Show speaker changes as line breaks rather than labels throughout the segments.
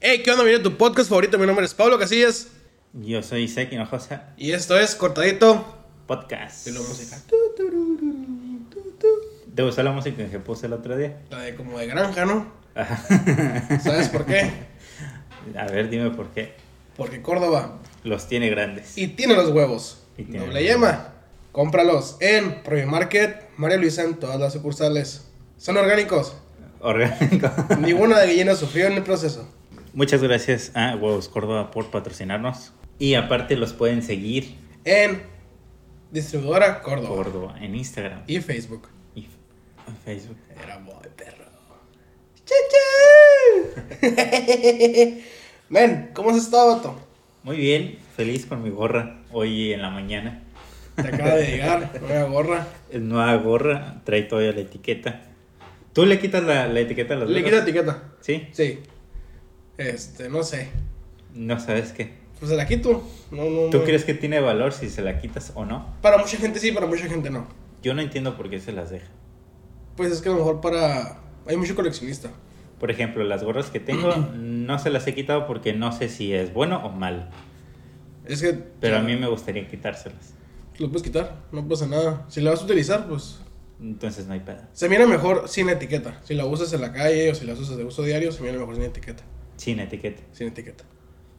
Hey, ¿qué onda? Viene tu podcast favorito. Mi nombre es Pablo Casillas.
Yo soy Isaac Hinojosa,
Y esto es Cortadito
podcast.
de la música.
¿Te gustó la música que puse el otro día?
La de como de granja, ¿no?
Ajá.
¿Sabes por qué?
A ver, dime por qué.
Porque Córdoba.
Los tiene grandes.
Y tiene los huevos.
Y tiene
Doble
los
yema. Cómpralos en Prime Market, María Luisa en todas las sucursales. Son orgánicos.
Orgánico.
Ninguna de gallina sufrió en el proceso.
Muchas gracias a Huevos Córdoba por patrocinarnos. Y aparte los pueden seguir
En Distribuidora Córdoba.
Córdoba en Instagram
Y Facebook.
y Facebook.
Era muy perro. ¡Chichu! Men, ¿cómo has estado, vato?
Muy bien, feliz con mi gorra hoy en la mañana.
Te acaba de llegar, nueva gorra.
Nueva gorra, trae todavía la etiqueta. ¿Tú le quitas la, la etiqueta a las
Le
gorras?
quita etiqueta.
¿Sí?
Sí. Este, no sé.
No sabes qué.
Pues se la quito. No, no,
¿Tú
no.
crees que tiene valor si se la quitas o no?
Para mucha gente sí, para mucha gente no.
Yo no entiendo por qué se las deja.
Pues es que a lo mejor para. Hay mucho coleccionista.
Por ejemplo, las gorras que tengo no se las he quitado porque no sé si es bueno o mal.
Es que.
Pero a
o sea,
mí me gustaría quitárselas.
Lo puedes quitar, no pasa nada. Si la vas a utilizar, pues.
Entonces no hay pedo.
Se mira mejor sin etiqueta. Si la usas en la calle o si la usas de uso diario, se mira mejor sin etiqueta.
Sin etiqueta.
Sin etiqueta.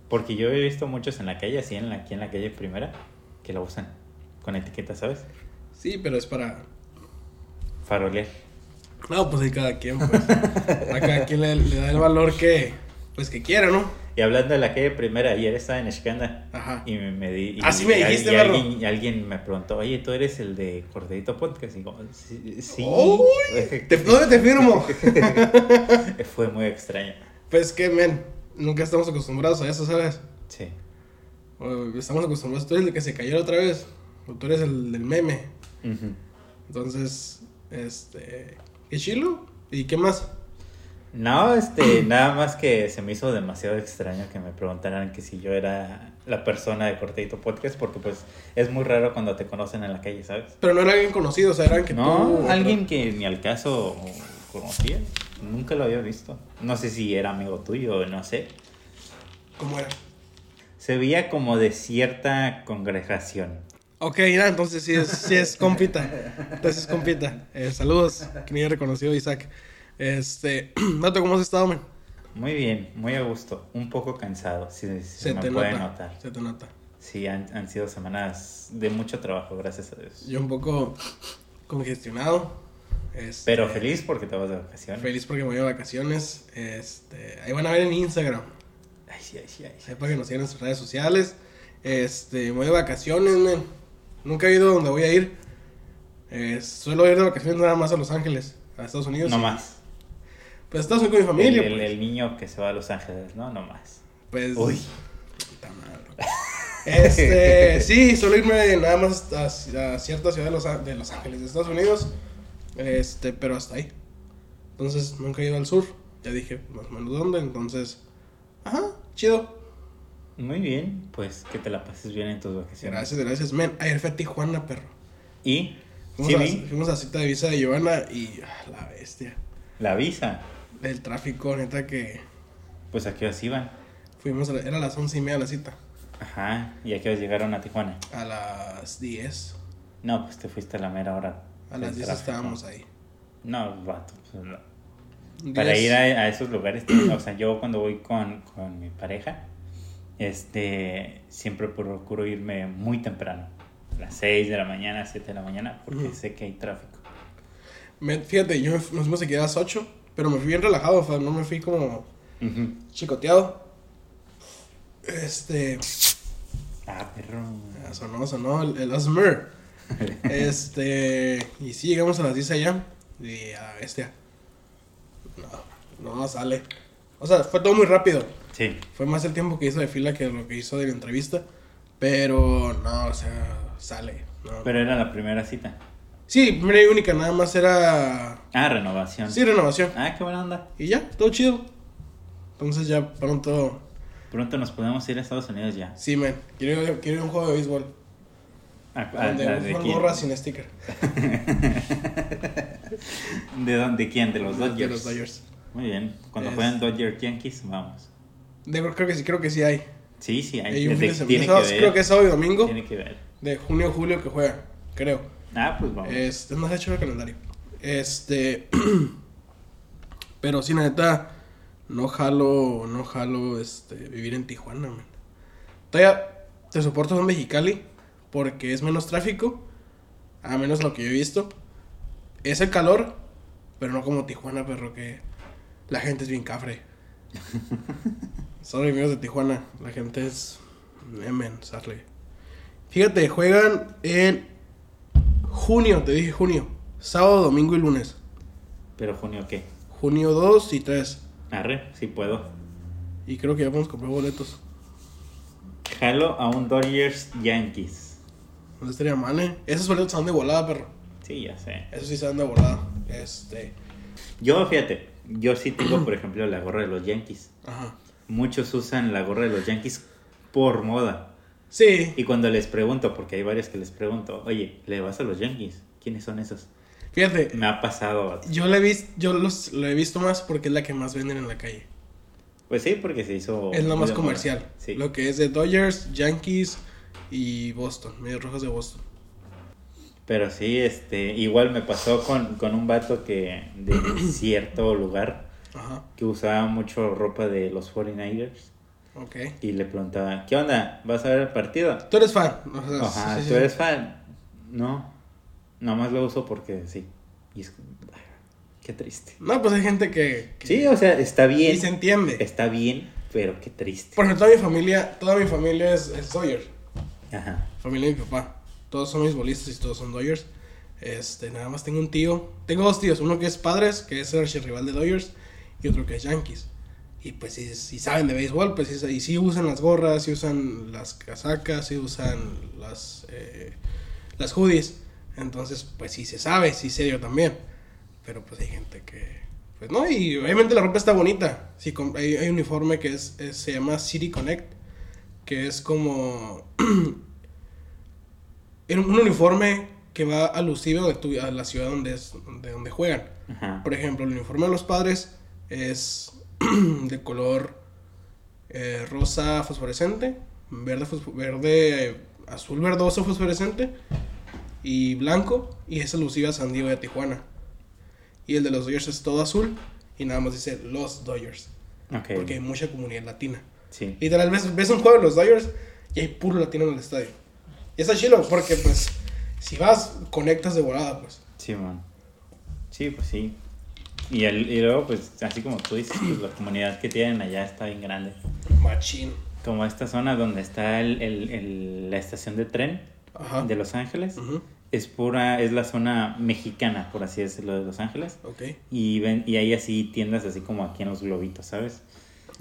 Porque yo he visto muchos en la calle, así en la, aquí en la calle primera, que la usan con etiqueta, ¿sabes?
Sí, pero es para.
Farolear.
No, pues ahí cada quien, pues. A cada quien le, le da el valor que. Pues que quiera, ¿no?
Y hablando de la calle primera, ayer estaba en Escanda
Ajá.
y me, me di. y-
Ah, sí me
y-
dijiste,
y
perro.
alguien, y alguien me preguntó, oye, tú eres el de Cordedito Podcast. Y digo, sí. sí.
¡Uy! ¿Dónde te firmo?
Fue muy extraño.
Pues que, men. Nunca estamos acostumbrados a eso, ¿sabes?
Sí.
O Estamos acostumbrados. Tú eres el que se cayó otra vez. O tú eres el del meme. Entonces, este. ¿Qué chilo? ¿Y qué más?
No, este, nada más que se me hizo demasiado extraño que me preguntaran que si yo era la persona de Cortadito Podcast, porque pues es muy raro cuando te conocen en la calle, ¿sabes?
Pero no era alguien conocido, o sea, eran que
No,
tú.
alguien que ni al caso conocía, nunca lo había visto. No sé si era amigo tuyo, no sé.
¿Cómo era?
Se veía como de cierta congregación.
Ok, ya, entonces sí es, sí es compita. Entonces es compita. Eh, saludos, que ni he reconocido Isaac. Este, Nato, ¿cómo has estado, man?
Muy bien, muy a gusto, un poco cansado, si si
Se
me
te
puede
nota.
notar.
Se te nota.
Sí, han, han sido semanas de mucho trabajo, gracias a Dios.
Yo un poco congestionado. Este,
Pero feliz porque te vas de vacaciones.
Feliz porque me voy de vacaciones. Este, ahí van a ver en Instagram.
Ay, sí, ay, sí, ay, sí.
Ahí para que nos sigan en sus redes sociales. Este, me voy de vacaciones, man. Nunca he ido donde voy a ir. Eh, suelo ir de vacaciones nada más a Los Ángeles, a Estados Unidos.
No más.
Pues Estados Unidos con mi familia.
el-
pues.
el niño que se va a Los Ángeles, ¿no? No más.
Pues,
Uy.
puta madre. Este, sí, suelo irme nada más a, a cierta ciudad de los, de los Ángeles, de Estados Unidos. Este, pero hasta ahí. Entonces, nunca he ido al sur. Ya dije más o menos dónde. Entonces, ajá, chido.
Muy bien, pues que te la pases bien en tus vacaciones.
Gracias, gracias. Men, ayer fui a Tijuana, perro.
Y
Fuimos,
sí
a, fuimos a cita de visa de Giovanna y ah, la bestia.
la visa.
El tráfico, neta que
Pues a qué horas iban.
fuimos, a la- era a las once y media la cita.
Ajá. ¿Y a qué horas llegaron a Tijuana?
A las 10.
No, pues te fuiste a la mera hora.
A las
del
10
tráfico.
estábamos ahí.
No, vato. pues, no. Para
10.
ir a, a esos lugares, o sea, yo cuando voy con, con mi pareja, este, siempre procuro irme muy temprano. A las 6 de la mañana, 7 de la mañana, porque sé que hay tráfico.
Me- fíjate, yo nos fuimos aquí a las 8, pero me fui bien relajado, o sea, no me fui como chicoteado. Este,
Ah, perro.
ah, sonó, sonó el, el Asmer. Este, y sí, llegamos a las 10 allá, y a la bestia. No, no sale. O sea, fue todo muy rápido.
Sí.
Fue más el tiempo que hizo de fila que lo que hizo de la entrevista. Pero no, o sea, sale. No.
Pero era la primera cita.
Sí, primera y única, nada más era.
Ah, renovación.
Sí, renovación.
Ah, qué buena onda.
Y ya, todo chido. Entonces ya pronto.
Pronto nos podemos ir a Estados Unidos ya.
Sí, man. Quiero, quiero un juego de béisbol.
¿A, a-
donde
a- de
gorras sin sticker.
¿De dónde? ¿De quién? De los Dodgers.
De los Dodgers.
Muy bien. Cuando
Es-
juegan Dodgers Yankees, vamos.
De, creo que sí, creo que sí hay.
Sí, sí, hay.
Hay un
tiene que ver.
creo que es sábado y domingo.
Tiene que ver.
De junio julio que juegan, creo.
Ah, pues vamos.
Este, no se ha hecho el calendario. Este. pero sí, neta. No jalo. No jalo este, vivir en Tijuana, man. Todavía te soporto en Mexicali. Porque es menos tráfico. A menos lo que yo he visto. Es el calor. Pero no como Tijuana, perro, que la gente es bien cafre. Son amigos de Tijuana. La gente es. Emen, Sarley. Fíjate, juegan en junio, te dije junio. Sábado, domingo y lunes.
Pero junio, ¿qué?
Junio 2 y 3.
Arre, sí puedo.
Y creo que ya podemos comprar boletos.
Jalo a un Dodgers Yankees.
No estaría mal, eh. Esos boletos están de volada, perro.
Sí, ya sé.
Esos sí están de volada. Este.
Yo, fíjate, yo sí tengo, por ejemplo, la gorra de los Yankees.
Ajá.
Muchos usan la gorra de los Yankees por moda.
Sí.
Y cuando les pregunto, porque hay varios que les pregunto, oye, ¿le vas a los Yankees? ¿Quiénes son esos?
Fíjate,
Me ha pasado.
yo lo he visto, yo los, lo he visto más porque es la que más venden en la calle.
Pues sí, porque se hizo.
es la más comercial.
Sí.
Lo que es de Dodgers, Yankees y Boston. Medios rojos de Boston.
Pero sí, este, igual me pasó con, con un vato que de cierto lugar
Ajá.
que usaba mucho ropa de los 49ers
Ok.
y le preguntaba, ¿qué onda? ¿Vas a ver el partido?
Tú eres fan. o sea,
Ajá,
sí,
¿tú
sí.
eres fan? No, nomás lo uso porque sí. Y es, qué triste.
No, pues hay gente que. que-
Sí, o sea, está bien.
Y se entiende.
Está bien, pero qué triste.
Por ejemplo, toda mi familia, toda mi familia es, es Dodgers. Familia de mi papá. Todos son mis bolistas y todos son Dodgers. Este, nada más tengo un tío. Tengo dos tíos. Uno que es Padres, que es el archirrival de Dodgers. Y otro que es Yankees. Y pues si, si saben de béisbol, pues sí, y sí usan las gorras, sí usan las casacas, sí usan las, eh, las hoodies. Entonces, pues sí se sabe, sí sé yo también. Pero pues hay gente que... Pues no, y obviamente la ropa está bonita. Sí, hay, hay un uniforme que es- se llama City Connect. Que es como... un uniforme que va alusivo de tu- a la ciudad donde, es, de donde juegan.
Ajá.
Por ejemplo, el uniforme de los padres es de color eh, rosa fosforescente, verde, fosfo- verde eh, azul verdoso fosforescente y blanco. Y es alusivo a San Diego de Tijuana. Y el de los Dodgers es todo azul y nada más dice los Dodgers. Porque hay mucha comunidad latina.
Sí.
Literal, ves, ves un juego de los Dodgers y hay puro latino en el estadio. Y está chilo porque, pues, si vas, conectas de volada, pues.
Sí, man. Sí, pues sí. Y, el, y luego, pues, así como tú dices, pues la comunidad que tienen allá está bien grande.
Machín.
Como esta zona donde está el, el- la estación de tren
Ajá.
de Los Ángeles, es pura, es la zona mexicana, por así decirlo, de Los Ángeles.
Ok.
Y ven, y hay así tiendas así como aquí en los globitos, ¿sabes?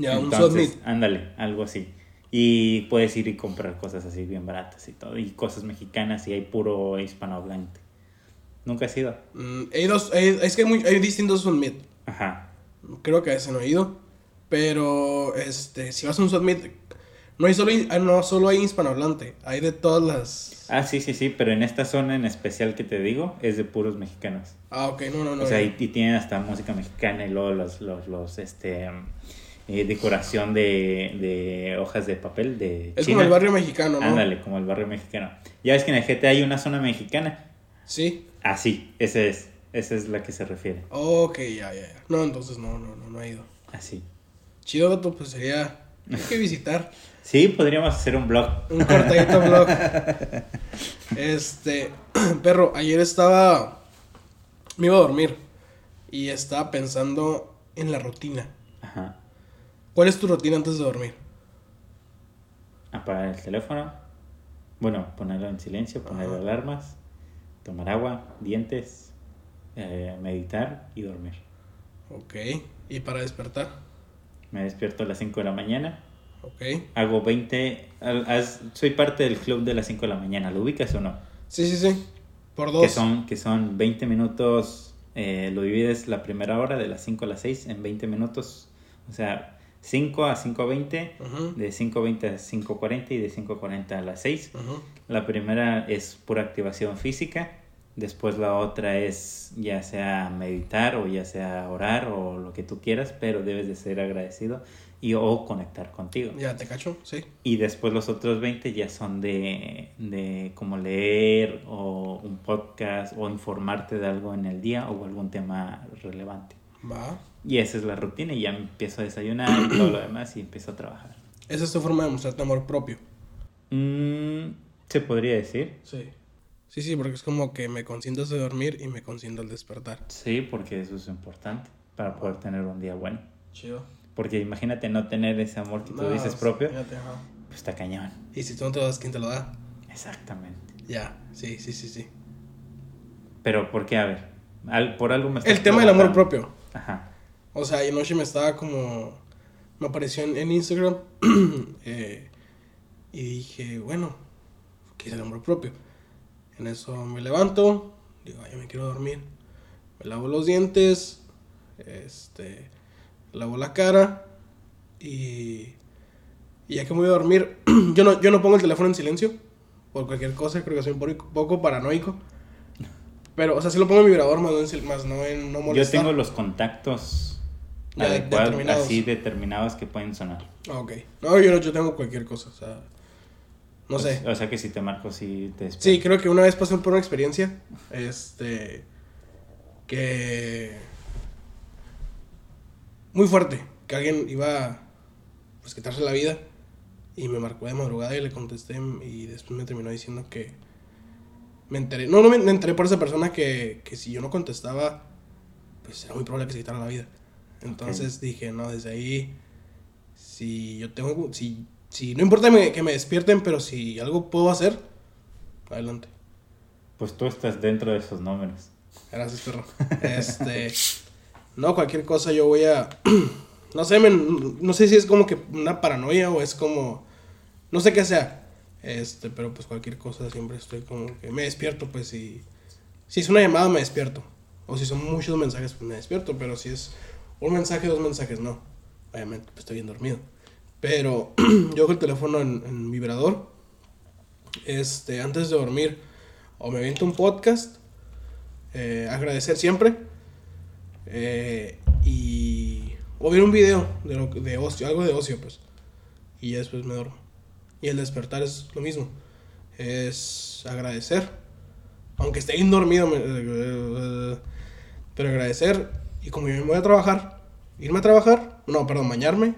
Ya, un submit.
ándale, algo así. Y puedes ir y comprar cosas así bien baratas y todo. Y cosas mexicanas y hay puro hispanohablante. Nunca has ido.
Mm, hay dos, hay- es que hay, muy- hay distintos submit.
Ajá.
Creo que a ese no he ido. Pero, este, si vas a un submit, no hay solo, ah, no solo hay hispanohablante. Hay de todas las...
Ah, sí, sí, sí, pero en esta zona en especial que te digo es de puros mexicanos.
Ah, ok, no, no, no.
o sea,
no.
y, y tienen hasta música mexicana y luego los, los, los este, eh, decoración de, de hojas de papel de
Es
China.
como el barrio mexicano, ¿no?
Ándale, como el barrio mexicano. Ya ves que en el GTA hay una zona mexicana.
Sí.
Ah, sí, esa es, esa es la que se refiere.
Ok, ya, ya, ya. No, entonces no, no, no, no he ido.
Así.
Chido, vato, pues sería... Hay que visitar.
Sí, podríamos hacer un blog.
Un cortadito vlog. Este, perro, ayer estaba. Me iba a dormir. Y estaba pensando en la rutina.
Ajá.
¿Cuál es tu rutina antes de dormir?
Apagar el teléfono. Bueno, ponerlo en silencio, poner
Ajá.
alarmas, tomar agua, dientes, eh, meditar y dormir.
Ok. ¿Y para despertar?
Me despierto a las 5 de la mañana.
Ok.
Hago 20. al- haz- soy parte del club de las 5 de la mañana. ¿Lo ubicas o no?
Sí, sí, sí. Por dos.
Que son, que son 20 minutos. eh, lo divides la primera hora de las 5 a las 6 en 20 minutos. O sea, 5 a 5.20.
Ujú,
De 5.20 a 5.40 y de 5.40 a las 6.
ujú.
La primera es pura activación física. Después la otra es ya sea meditar o ya sea orar o lo que tú quieras, pero debes de ser agradecido y o conectar contigo.
Ya te cacho, sí.
Y después los otros 20 ya son de, de como leer o un podcast o informarte de algo en el día o algún tema relevante.
Va.
Y esa es la rutina y ya empiezo a desayunar y todo lo demás y empiezo a trabajar.
Esa es tu forma de mostrarte amor propio.
Mm, Se podría decir.
Sí. Sí, sí, porque es como que me consiento de dormir y me consiento al despertar.
Sí, porque eso es importante para poder tener un día bueno.
Chido.
Porque imagínate no tener ese amor que tú dices propio, pues está cañón.
Y si tú no te lo das, ¿quién te lo da?
Exactamente.
Ya, sí, sí, sí, sí.
Pero, ¿por qué? A ver, al- por algo me
El tema del amor propio.
Ajá.
O sea, anoche me estaba como. Me apareció en, en Instagram. eh, y dije, bueno, ¿qué es el amor propio? En eso me levanto. Digo, ya me quiero dormir. Me lavo los dientes. Este. Lavo la cara. Y. Y ya que me voy a dormir. yo, no, yo no pongo el teléfono en silencio. Por cualquier cosa. Creo que soy un poco- poco paranoico. Pero, o sea, sí lo pongo en vibrador, más no en, más no en no
Yo
molestar.
tengo los contactos
Ya determinados.
así determinados que pueden sonar.
Ah, ok. No, yo, yo tengo cualquier cosa, o sea. No sé.
O sea que si te marco, sí te despierto.
Sí, creo que una vez pasé por una experiencia. Este. Que. Muy fuerte. Que alguien iba. a, Pues quitarse la vida. Y me marcó de madrugada y le contesté. Y después me terminó diciendo que. Me enteré. No, no me, me enteré por esa persona que, que si yo no contestaba. Pues era muy probable que se quitara la vida. Entonces dije, no, desde ahí. Si yo tengo. Si, si no importa me- que me despierten, pero si algo puedo hacer. Adelante.
Pues tú estás dentro de esos números.
Gracias, perro. Este. No, cualquier cosa yo voy a. No sé, men, no sé si es como que una paranoia o es como. No sé qué sea. Este, pero pues cualquier cosa siempre estoy como que me despierto, pues si. Si es una llamada, me despierto. O si son muchos mensajes, pues me despierto. Pero si es un mensaje, dos mensajes, no. Obviamente, pues estoy bien dormido. Pero yo con el teléfono en, vibrador. Este, antes de dormir, o me aviento un podcast eh, agradecer siempre. eh, y. O ver un video de, lo, de ocio, algo de ocio, pues. Y después me duermo. Y el despertar es lo mismo. Es agradecer. Aunque esté bien dormido, me- eh, pero agradecer. Y como yo me voy a trabajar, irme a trabajar, no, perdón, bañarme.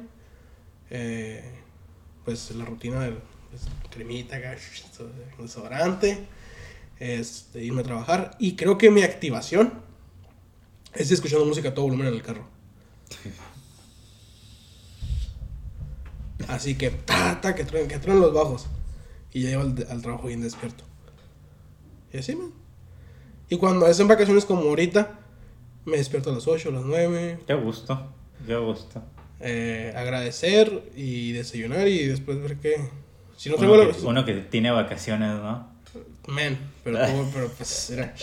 eh, pues la rutina del pues, cremita, desodorante este, irme a trabajar. Y creo que mi activación es escuchando música a todo volumen en el carro. Así que, ta, ta, que truenen, que los bajos. Y ya llevo al, al trabajo bien despierto. Y así, man. Y cuando es en vacaciones como ahorita, me despierto a las 8, a las 9.
Qué gusto, qué gusto.
eh, agradecer y desayunar y después ver qué. Si no tengo
Uno
la-
que, uno que tiene vacaciones, ¿no?
Men, pero, como- pero pues era.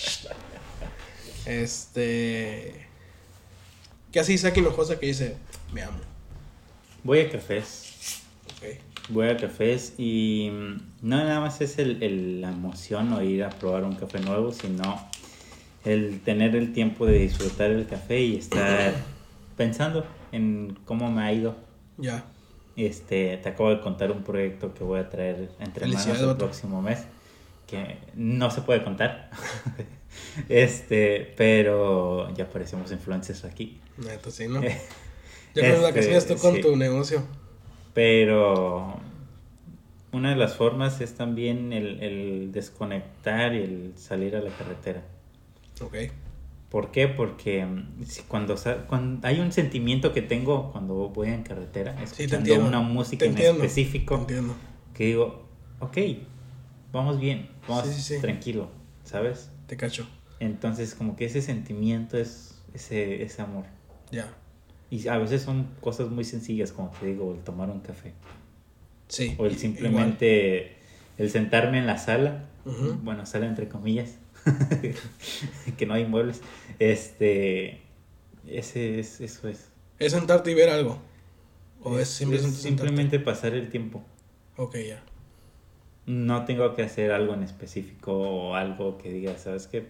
Este. Que así Isaac Hinojosa que dice: Me amo.
Voy a cafés.
Ok.
Voy a cafés y mm, no nada más es el, el- la emoción o ir a probar un café nuevo, sino el tener el tiempo de disfrutar el café y estar pensando en cómo me ha ido.
Ya.
Este, te acabo de contar un proyecto que voy a traer entre manos el próximo mes, que no se puede contar. este, pero ya parecemos influencers aquí.
Neta, sí, ¿no? Ya con las
Este,
vacaciones tú con
sí.
tu negocio.
Pero una de las formas es también el, el desconectar y el salir a la carretera.
Ok.
¿Por qué? Porque mm, cuando, hay un sentimiento que tengo cuando voy en carretera,
Sí, te
escuchando
entiendo.
una música en específico, que digo, ok, vamos bien, vamos
Sí, sí, sí.
tranquilo, ¿sabes?
Te cacho.
Entonces como que ese sentimiento es ese, ese amor.
Ya.
Y a veces son cosas muy sencillas, como te digo, el tomar un café.
Sí.
O el simplemente el sentarme en la sala, bueno, sala entre comillas, que no hay muebles, este, ese es, eso es.
Es sentarte y ver algo. O es,
Es-
simplemente
es
sentarte?
simplemente pasar el tiempo.
Ok, ya.
No tengo que hacer algo en específico o algo que diga, ¿sabes qué?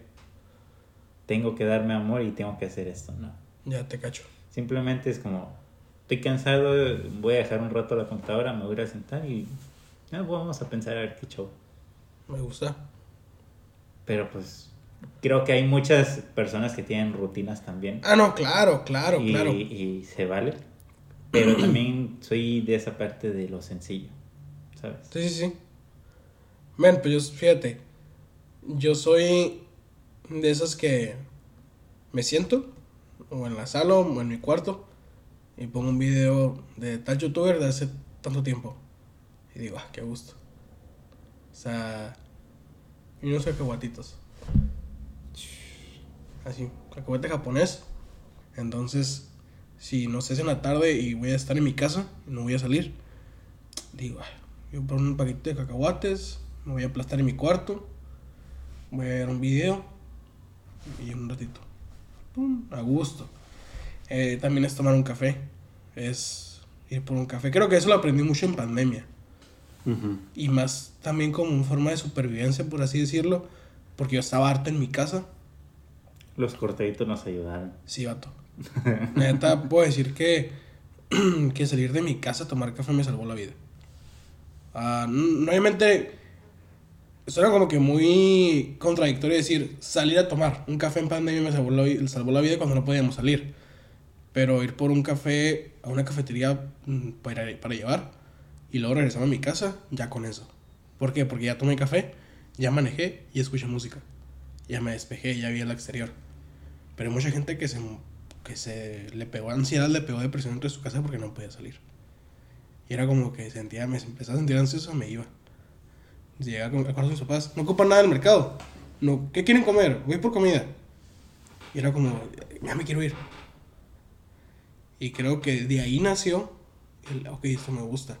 tengo que darme amor y tengo que hacer esto, no.
Ya te cacho.
Simplemente es como, estoy cansado, voy a dejar un rato la computadora, me voy a sentar y eh, vamos a pensar a ver qué show.
Me gusta.
Pero pues creo que hay muchas personas que tienen rutinas también.
Ah, no, claro, claro,
y,
claro.
y se vale. Pero también soy de esa parte de lo sencillo, ¿sabes?
Sí, sí, sí. Men, pues yo, fíjate, yo soy de esas que me siento, o en la sala, o en mi cuarto, y pongo un video de tal youtuber de hace tanto tiempo. Y digo, ah, qué gusto. O sea, y unos cacahuatitos. Así, cacahuate japonés. Entonces, si no sé, es en la tarde y voy a estar en mi casa, no voy a salir, digo, yo pongo un paquete de cacahuates, me voy a aplastar en mi cuarto, voy a ver un video y un ratito. A gusto. Eh, también es tomar un café, es ir por un café. Creo que eso lo aprendí mucho en pandemia. Y más también como una forma de supervivencia, por así decirlo, porque yo estaba harto en mi casa.
Los cortaditos nos ayudaron.
Sí, vato. Neta, puedo decir que, que salir de mi casa a tomar café me salvó la vida. N- obviamente, suena como que muy contradictorio decir salir a tomar un café en pandemia me salvó la, salvó la vida cuando no podíamos salir. Pero ir por un café a una cafetería mm, para, para llevar y luego regresar a mi casa, ya con eso. ¿Por qué? Porque ya tomé café, ya manejé y escuché música. Ya me despejé, ya vi el exterior. Pero hay mucha gente que se, que se le pegó ansiedad, le pegó depresión dentro de su casa porque no podía salir. Y era como que sentía, me empezaba a sentir ansioso, me iba. Llegaba con acuerdo de mis papás, no ocupan nada del mercado. No, ¿Qué quieren comer? Voy por comida. Y era como, ya me quiero ir. Y creo que de ahí nació el, ok, esto me gusta.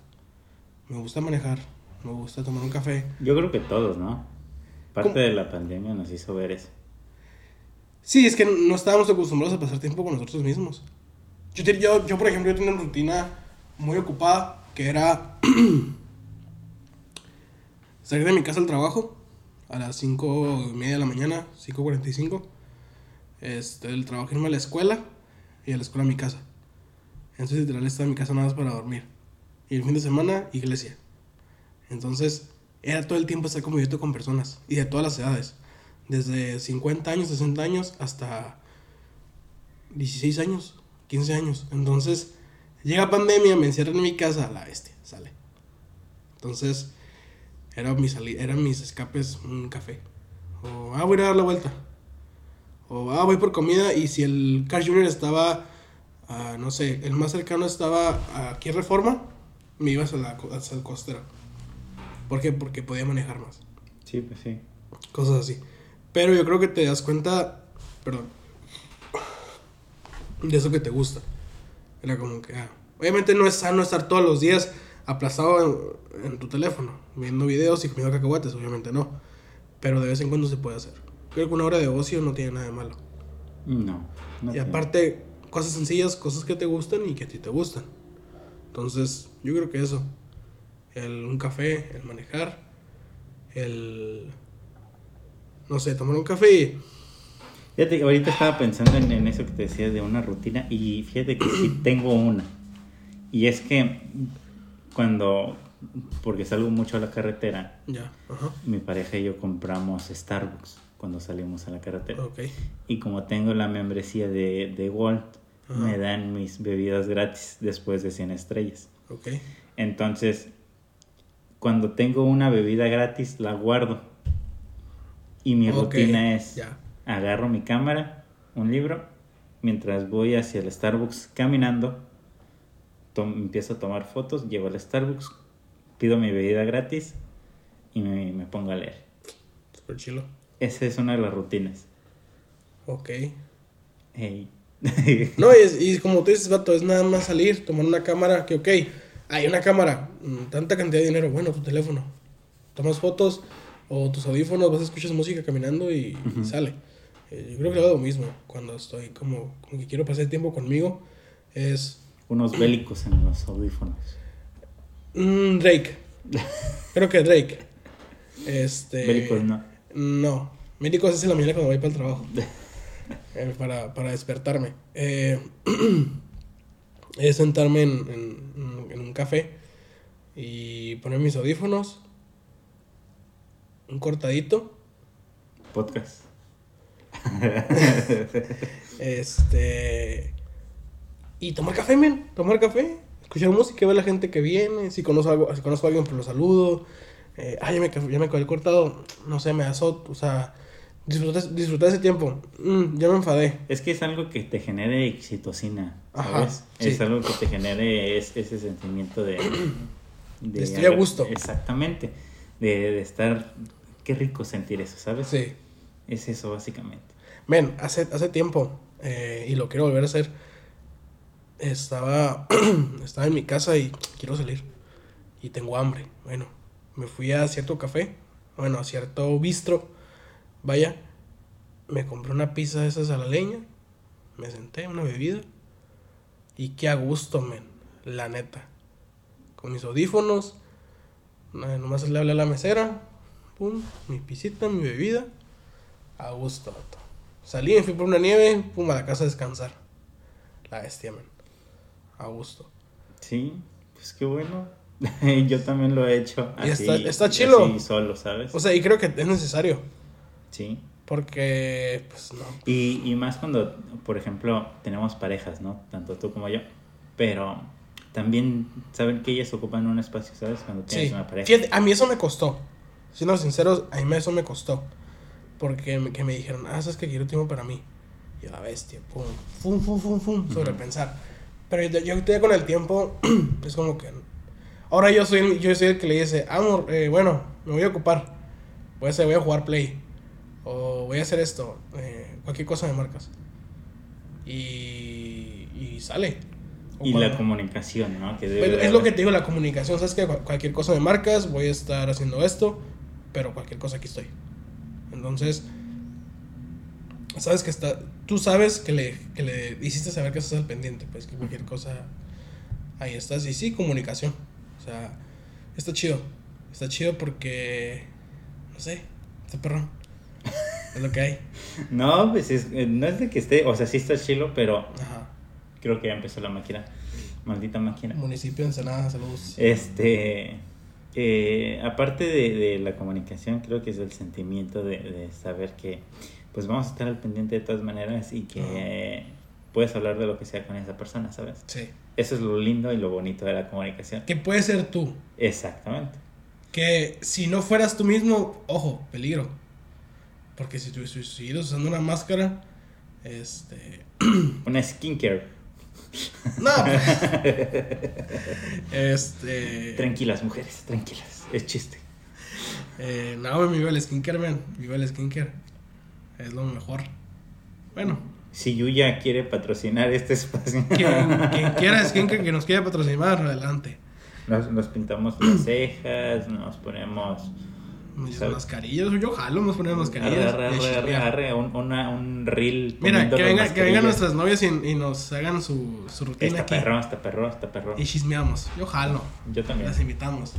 Me gusta manejar, me gusta tomar un café.
Yo creo que todos, ¿no? Parte
¿Cómo?
de la pandemia nos hizo ver eso.
Sí, es que no estábamos acostumbrados a pasar tiempo con nosotros mismos. Yo, yo, yo por ejemplo, yo tenía una rutina muy ocupada que era salir de mi casa al trabajo a las 5 y media de la mañana, 5.45. Este, del trabajo irme a la escuela y de la escuela a mi casa. Entonces, literal, estaba en mi casa nada más para dormir. Y el fin de semana, iglesia. Entonces, era todo el tiempo estar conviviendo con personas y de todas las edades. Desde 50 años, 60 años hasta 16 años, 15 años. Entonces, llega pandemia, me encierran en mi casa, la bestia, sale. Entonces, era mi sali- eran mis escapes un café. O, ah, voy a dar la vuelta. O, ah, voy por comida. Y si el Car Junior estaba, ah, no sé, el más cercano estaba aquí en Reforma, me ibas a la, hacia el costero. ¿Por qué? Porque podía manejar más.
Sí, pues sí.
Cosas así. Pero yo creo que te das cuenta, perdón, de eso que te gusta. Era como que, ah, obviamente no es sano estar todos los días aplazado en, en tu teléfono, viendo videos y comiendo cacahuates, obviamente no. Pero de vez en cuando se puede hacer. Creo que una hora de ocio no tiene nada de malo.
No. no
y aparte, cosas sencillas, cosas que te gustan y que a ti te gustan. Entonces, yo creo que eso. El, un café, el manejar, el... No sé, tomar un café y...
Fíjate, ahorita estaba pensando en, en eso que te decía de una rutina y fíjate que sí tengo una. Y es que cuando, porque salgo mucho a la carretera,
Ya, ajá.
mi pareja y yo compramos Starbucks cuando salimos a la carretera.
Ok.
Y como tengo la membresía de, de Walt,
Ajá.
me dan mis bebidas gratis después de 100 estrellas.
Ok.
Entonces, cuando tengo una bebida gratis, la guardo. Y mi rutina es, agarro mi cámara, un libro, mientras voy hacia el Starbucks caminando, empiezo a tomar fotos, llego al Starbucks, pido mi bebida gratis y me, me pongo a leer.
Súper chilo.
Esa es una de las rutinas.
Ok.
Ey.
No, y, es- y como tú dices, vato, es nada más salir, tomar una cámara, que ok, hay una cámara, mm, tanta cantidad de dinero, bueno, tu teléfono, tomas fotos o tus audífonos, vas a escuchar música caminando y, y sale. Eh, yo creo que hago lo mismo cuando estoy como, como que quiero pasar tiempo conmigo, es
Unos bélicos en los audífonos.
mm, Drake, creo que Drake. Este,
Bélicos no.
No, médicos es en la mañana cuando voy para el trabajo. eh, para, para despertarme. Eh, es sentarme en, en- en un café y poner mis audífonos, un cortadito,
Podcast.
este y tomar café, men, tomar café, escuchar música, ver la gente que viene, si conozco algo, si conozco a alguien pues lo saludo. Eh, ah, ya me, ya me quedé cortado, no sé, me azot, o sea, disfruté, disfruté ese tiempo. Mm, ya me enfadé.
Es que es algo que te genere oxitocina,
Ajá,
¿sabes?
sí.
Es algo que te genere es- ese sentimiento de...
De estoy a gusto.
Exactamente. De, de estar... Qué rico sentir eso, ¿sabes?
Sí.
Es eso, básicamente.
Men, hace, hace tiempo, eh, y lo quiero volver a hacer, estaba, estaba en mi casa y quiero salir. Y tengo hambre. Bueno, me fui a cierto café, bueno, a cierto bistro. Vaya, me compré una pizza de esas a la leña, me senté, una bebida. Y qué a gusto, men, la neta. Con mis audífonos, nomás le hablé a la mesera, pum, mi pisita, mi bebida. A gusto. Salí, me fui por una nieve, pum, a la casa a descansar. La bestia, man. A gusto.
Sí, pues qué bueno. Yo también lo he hecho.
Y
Así,
está- está chilo.
Así solo, ¿sabes?
O sea, y creo que es necesario.
Sí.
Porque, pues, no.
Y, y más cuando, por ejemplo, tenemos parejas, ¿no? Tanto tú como yo. Pero también saben que ellas ocupan un espacio, ¿sabes? Cuando tienes
Sí.
una pareja.
Fíjate, a mí eso me costó. Siendo sinceros, a mí eso me costó. Porque me, que me dijeron, ah, sabes que quiero tiempo para mí. Y yo, la bestia, pum, pum, pum, pum, pum, sobrepensar. Pero yo, yo con el tiempo, es como que. Ahora yo soy, el- yo soy el que le dice, amor, eh, bueno, me voy a ocupar. Voy a, hacer, voy a jugar play. O voy a hacer esto. eh, cualquier cosa me marcas. Y, y sale. O
Y
cuando-
la comunicación, ¿no? Que debe de
es lo que te digo, la comunicación. Sabes que Cual- cualquier cosa me marcas, voy a estar haciendo esto, pero cualquier cosa aquí estoy. Entonces, sabes que está. Tú sabes que le, que le hiciste saber que estás al pendiente, pues que cualquier cosa ahí estás. Y sí, comunicación. O sea, está chido. Está chido porque. No sé, está perrón. Es lo que hay.
No, pues es- eh, no es de que esté, o sea, sí está chilo, pero
Ajá.
creo que ya empezó la máquina. Maldita máquina.
Municipio Ensenada, saludos.
Este, eh, aparte de, de la comunicación, creo que es el sentimiento de, de saber que pues vamos a estar al pendiente de todas maneras y que puedes hablar de lo que sea con esa persona, ¿sabes?
Sí.
Eso es lo lindo y lo bonito de la comunicación.
Que puede ser tú.
Exactamente.
Que si no fueras tú mismo, ojo, peligro. Porque si tú si siguieras usando una máscara, este.
Una skincare.
No, pues. Este.
Tranquilas, mujeres, tranquilas. Es chiste.
Eh, no, me viva el skincare, man. Viva el skincare. Es lo mejor. Bueno,
Si Yuya quiere patrocinar este espacio,
quien, quien quiera skincare que nos quiera patrocinar, adelante.
nos, nos pintamos las cejas, nos ponemos ¿Sabes?
mascarillas, yo jalo, nos ponemos mascarillas.
Arre, arre, arre, arre, un, una, un reel.
Mira, que, venga, que vengan nuestras novias y, y nos hagan su, su rutina
Está
aquí.
perro, está perro, está perro.
Y chismeamos. Yo jalo.
Yo también.
Las invitamos.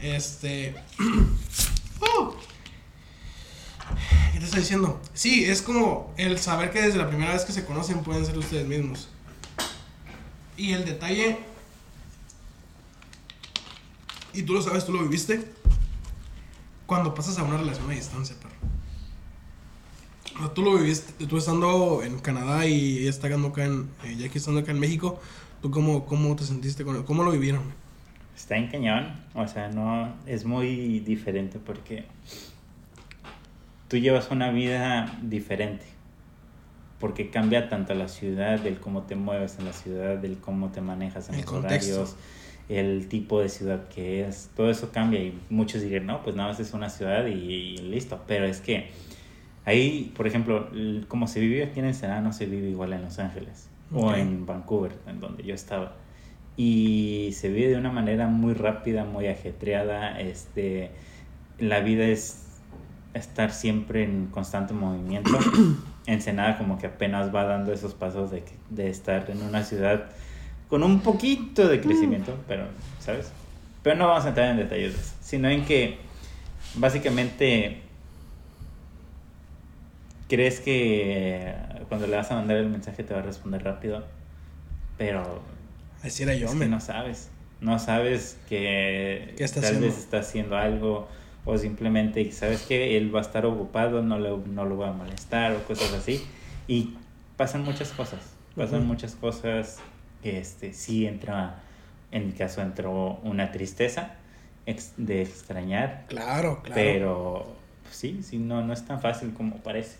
Este. ¡Oh! ¿Qué te estoy diciendo? Sí, es como el saber que desde la primera vez que se conocen pueden ser ustedes mismos. Y el detalle. Y tú lo sabes, tú lo viviste. Cuando pasas a una relación a distancia, perro. O sea, tú lo viviste, tú estando en Canadá y ella estando acá en. eh, Jackie estando acá en México. ¿Tú cómo, cómo te sentiste con él? ¿Cómo lo vivieron?
Está en cañón. O sea, no. Es muy diferente porque. Tú llevas una vida diferente. Porque cambia tanto la ciudad, del cómo te mueves en la ciudad, del cómo te manejas en
El
los
contexto.
horarios, el tipo de ciudad que es. Todo eso cambia y muchos dirían, no, pues nada más es una ciudad y, y listo. Pero es que ahí, por ejemplo, como se vive aquí en Ensenada, no se vive igual en Los Ángeles o en Vancouver, en donde yo estaba. Y se vive de una manera muy rápida, muy ajetreada. Este, la vida es estar siempre en constante movimiento. Ensenada como que apenas va dando esos pasos de, de estar en una ciudad con un poquito de crecimiento, pero, ¿sabes? Pero no vamos a entrar en detalles de eso, sino en que básicamente crees que cuando le vas a mandar el mensaje te va a responder rápido, pero
Así era yo,
es que
men.
no sabes. No sabes que
¿Qué está
tal
haciendo?
vez está haciendo algo o simplemente sabes que él va a estar ocupado, no, le, no lo va a molestar o cosas así. Y pasan muchas cosas. Pasan muchas cosas. Que, Este, sí entra, en mi caso entró una tristeza ex- de extrañar,
Claro, claro.
pero pues, sí, sí, no, no es tan fácil como parece.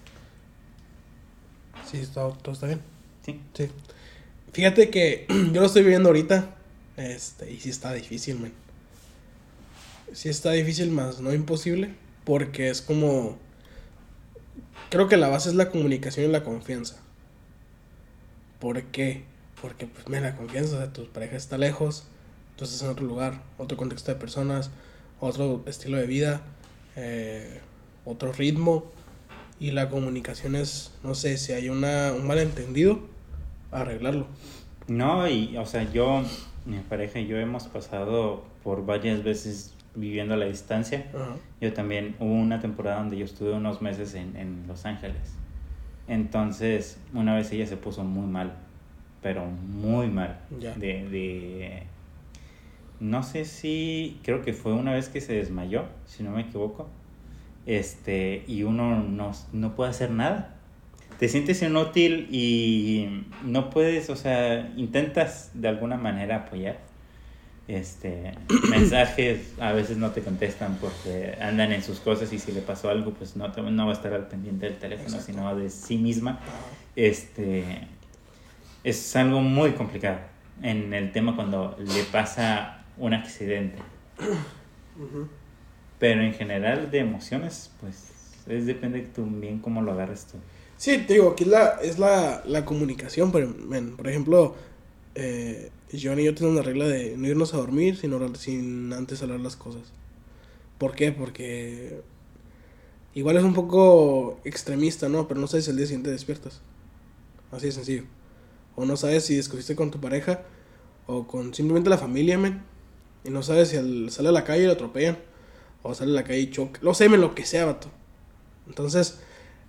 Sí, todo, todo está bien.
Sí.
Sí. Fíjate que yo lo estoy viviendo ahorita. Este, y sí está difícil, man. Sí está difícil, más no imposible. Porque es como. Creo que la base es la comunicación y la confianza. ¿Por qué? Porque, pues, mira, la confianza, o sea, tu pareja está lejos, tú estás en otro lugar, otro contexto de personas, otro estilo de vida, eh, otro ritmo. Y la comunicación es, no sé, si hay una, un malentendido, arreglarlo.
No, y, o sea, yo, mi pareja y yo hemos pasado por varias veces viviendo a la distancia. Yo también, hubo una temporada donde yo estuve unos meses en, en Los Ángeles. Entonces, una vez ella se puso muy mal, pero muy mal. De, de, no sé si, creo que fue una vez que se desmayó, si no me equivoco. Este, y uno no, no puede hacer nada. Te sientes inútil y no puedes, o sea, intentas de alguna manera apoyar. Este, mensajes a veces no te contestan porque andan en sus cosas y si le pasó algo, pues no, no va a estar al pendiente del teléfono,
Exacto.
sino de sí misma este es algo muy complicado en el tema cuando le pasa un accidente pero en general de emociones pues es depende bien cómo lo agarres tú
Sí, te digo, aquí es la, es la, la comunicación. Por, men, por ejemplo, eh, Joan y yo tenemos la regla de no irnos a dormir sin, orar- sin antes hablar las cosas. ¿Por qué? Porque igual es un poco extremista, ¿no? Pero no sabes si al día siguiente despiertas. Así de sencillo. O no sabes si discutiste con tu pareja o con simplemente la familia, men. Y no sabes si al, sale a la calle y lo atropellan. O sale a la calle y choca. Lo sé, men, lo que sea, vato. Entonces,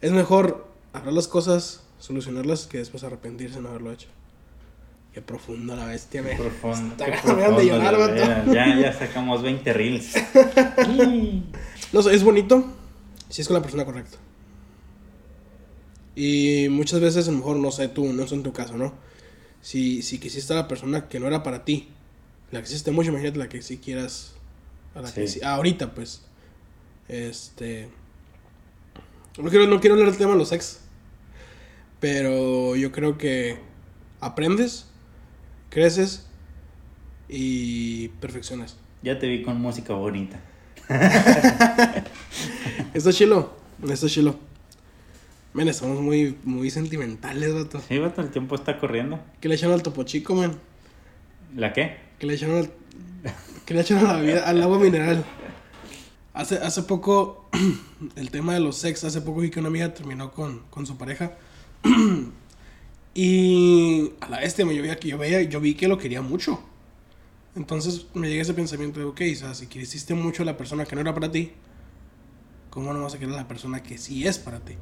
es mejor hablar las cosas, solucionarlas, que después arrepentirse de no haberlo hecho. Qué profunda la bestia, me.
profundo, qué
de
profundo,
llorar, vato.
ya ya sacamos 20 reels
No sé, es bonito si es con la persona correcta. Y muchas veces, a lo mejor, no sé, tú, no sé en tu caso, ¿no? Si, si quisiste a la persona que no era para ti, la que quisiste mucho, imagínate la que sí quieras. A la que
Sí.
sí- ahorita, pues. Este. No quiero, no quiero hablar del tema de los ex. Pero yo creo que aprendes, creces y perfeccionas.
ya te vi con música bonita
Está chilo, está chilo. Men, estamos muy, muy sentimentales, vato.
sí vato, el tiempo está corriendo
¿Qué le echaron al topo chico, man?
¿la qué?
¿Qué le echaron al... ¿Qué le echaron a la vida, al agua mineral? Hace, hace poco, el tema de los sex, hace poco vi que una amiga terminó con, con su pareja. y a la bestia, me yo veía que yo veía, yo vi que lo quería mucho. Entonces me llega ese pensamiento de, ok, o sea, si quisiste mucho a la persona que no era para ti, ¿cómo no vas a querer a la persona que sí es para ti?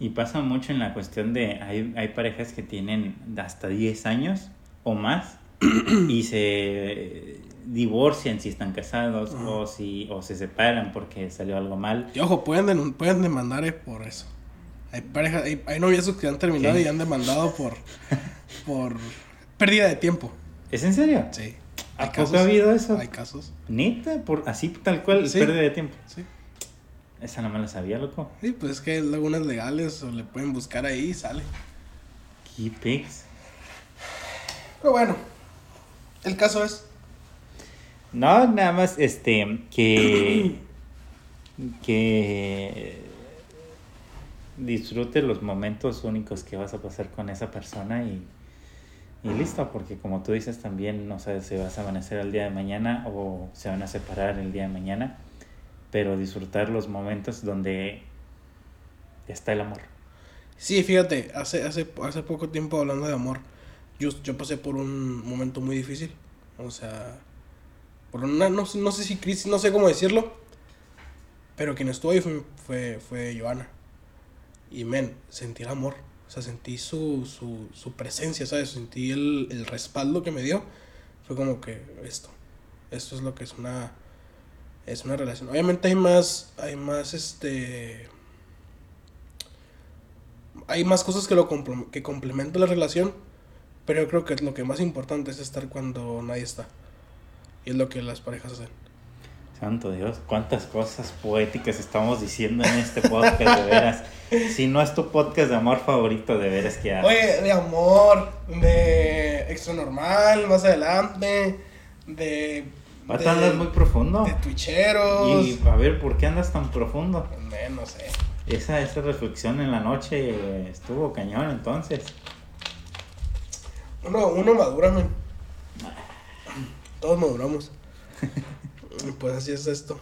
Y pasa mucho en la cuestión de, hay, hay parejas que tienen hasta 10 años o más y se divorcian si están casados
Ajá.
o si o se separan porque salió algo mal.
Y ojo, pueden, pueden demandar eh, por eso. Hay parejas, hay, hay noviazgos que han terminado
¿Qué?
y han demandado por, por pérdida de tiempo.
¿Es en serio?
Sí.
¿A poco ha habido eso?
Hay casos.
Neta, por así tal cual,
Sí.
pérdida de tiempo.
Sí.
Esa no me la sabía, loco.
Sí, pues es que hay lagunas legales o le pueden buscar ahí y sale.
¿Qué pics?
Pero bueno, el caso es.
No, nada más este que que disfrute los momentos únicos que vas a pasar con esa persona y, y listo, porque como tú dices también no sabes si vas a amanecer el día de mañana o se van a separar el día de mañana, pero disfrutar los momentos donde está el amor.
Sí, fíjate, hace, hace, hace poco tiempo hablando de amor, yo, yo pasé por un momento muy difícil. O sea, por una, no, no sé si crisis, no sé cómo decirlo, pero quien estuvo ahí fue, fue, fue Joana. Y men, sentí el amor. O sea, sentí su, su, su presencia, ¿sabes? Sentí el, el respaldo que me dio. Fue como que esto. Esto es lo que es una. Es una relación. Obviamente hay más. Hay más este. Hay más cosas que lo compl- que complementan la relación. Pero yo creo que lo que más importante es estar cuando nadie está. Y es lo que las parejas hacen.
Santo Dios, cuántas cosas poéticas estamos diciendo en este podcast, de veras. Si no es tu podcast de amor favorito, de veras que haces.
Oye, de amor, de extra normal, más adelante, de.
Ahorita andas muy profundo.
de twitcheros.
Y a ver, ¿por qué andas tan profundo?
No sé.
Esa, esa reflexión en la noche estuvo cañón entonces.
Uno, uno madura, men. Todos maduramos. Pues así es esto.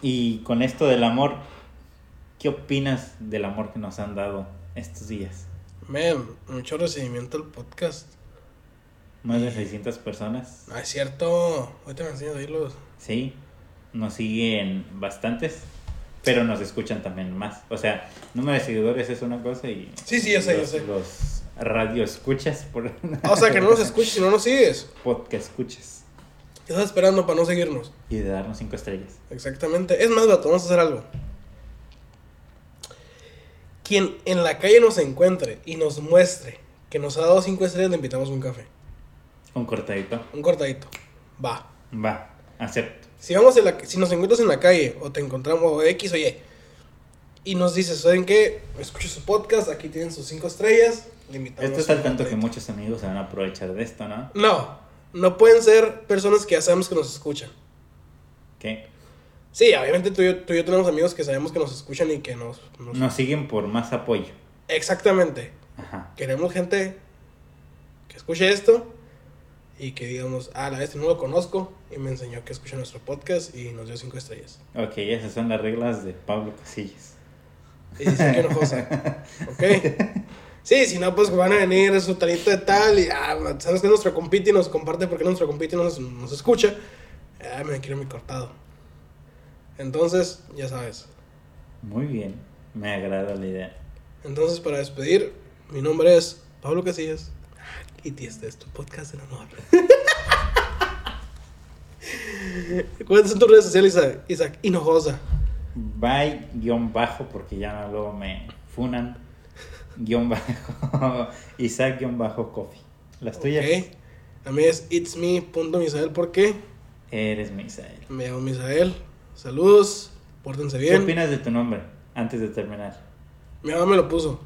Y con esto del amor, ¿qué opinas del amor que nos han dado estos días?
Men, mucho recibimiento al podcast.
Más de 600 personas.
Ah, es cierto. Ahorita me enseñas ahí los.
Sí, nos siguen bastantes, pero nos escuchan también más. O sea, número de seguidores es una cosa y
Sí, sí, yo sé, yo
los,
sé.
los radio escuchas por
Ah, o sea, que no nos escuches si no nos sigues.
podcast escuchas
¿Qué estás esperando para no seguirnos?
y de darnos cinco estrellas.
Exactamente. Es más, vato, vamos a hacer algo. Quien en la calle nos encuentre y nos muestre que nos ha dado cinco estrellas, le invitamos un café.
Un cortadito.
Un cortadito. Va.
Va, acepto.
Si, vamos en la, si nos encuentras en la calle o te encontramos o X o Y y nos dices, ¿saben qué? Escucho su podcast, aquí tienen sus cinco estrellas.
Esto está
un
al tanto que muchos amigos se van a aprovechar de esto, ¿no?
No, no pueden ser personas que ya sabemos que nos escuchan.
Que
Sí, obviamente tú y, yo, tú y yo tenemos amigos que sabemos que nos escuchan y que nos... nos-
nos siguen por más apoyo.
Exactamente.
Ajá.
Queremos gente que escuche esto y que digamos, ah, la este no lo conozco y me enseñó que escucha nuestro podcast y nos dio cinco estrellas.
Ok, esas son las reglas de Pablo Casillas.
Y dice que enojosa. ¿Ok? Sí, si no, pues van a venir su talito de tal y, ah, sabes que es nuestro compite y nos comparte porque nuestro compite nos, nos escucha. Ah, me quiero mi cortado. Entonces, ya sabes.
Muy bien, me agrada la idea.
Entonces, para despedir, mi nombre es Pablo Casillas. Y este es tu podcast del amor. ¿Cuáles son tus redes sociales, Isaac? Isaac Hinojosa.
Bye, guion bajo, porque ya no luego me funan. Guión bajo. Isaac, guion bajo, coffee. Las tuyas.
Ok. A mí es it's me punto Misael porque
Eres Misael.
me llamo Misael. Saludos, pórtense
¿Qué
bien.
opinas de tu nombre antes de terminar?
Mi mamá me lo puso.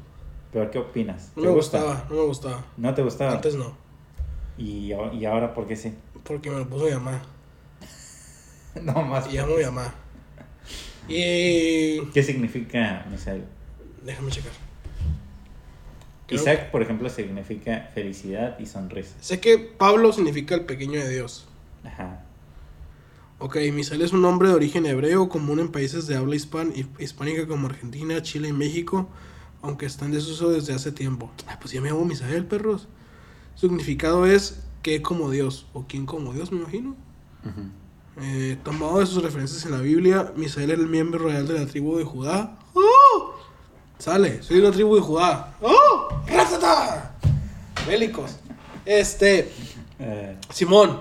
¿Pero qué opinas?
No
¿Te
me
gusta?
gustaba, no me gustaba.
¿No te gustaba?
Antes no,
¿Y, y ahora por qué sí?
porque me lo puso mi mamá.
no más.
Y amo mi mamá. Y.
¿Qué significa Misael?
Déjame checar. Creo-
Isaac, por ejemplo, significa felicidad y sonrisa.
Sé que Pablo significa el pequeño de Dios.
Ajá.
Ok, Misael es un nombre de origen hebreo común en países de habla hispan- hispánica como Argentina, Chile y México, aunque está en desuso desde hace tiempo. Ah, pues ya me llamo Misael, perros. Su significado es que como Dios, o quién como Dios, me imagino. Eh, tomado de sus referencias en la Biblia, Misael era el miembro real de la tribu de Judá. ¡Oh! Sale, soy de la tribu de Judá. ¡Oh! ¡Ratata! Bélicos. Este,
Eh,
Simón,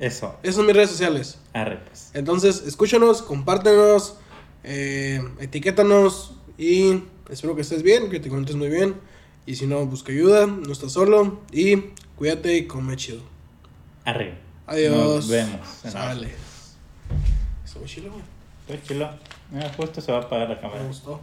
eso.
esas son mis redes sociales.
Arre, pues.
Entonces, escúchanos, compártenos, eh, etiquétanos y espero que estés bien, que te encuentres muy bien. Y si no, busca ayuda, no estás solo y cuídate y come chido.
Arre.
Adiós.
Nos vemos.
Sale. Güey.
Pues chilo. Mira, justo se va a apagar la cámara.
Me gustó.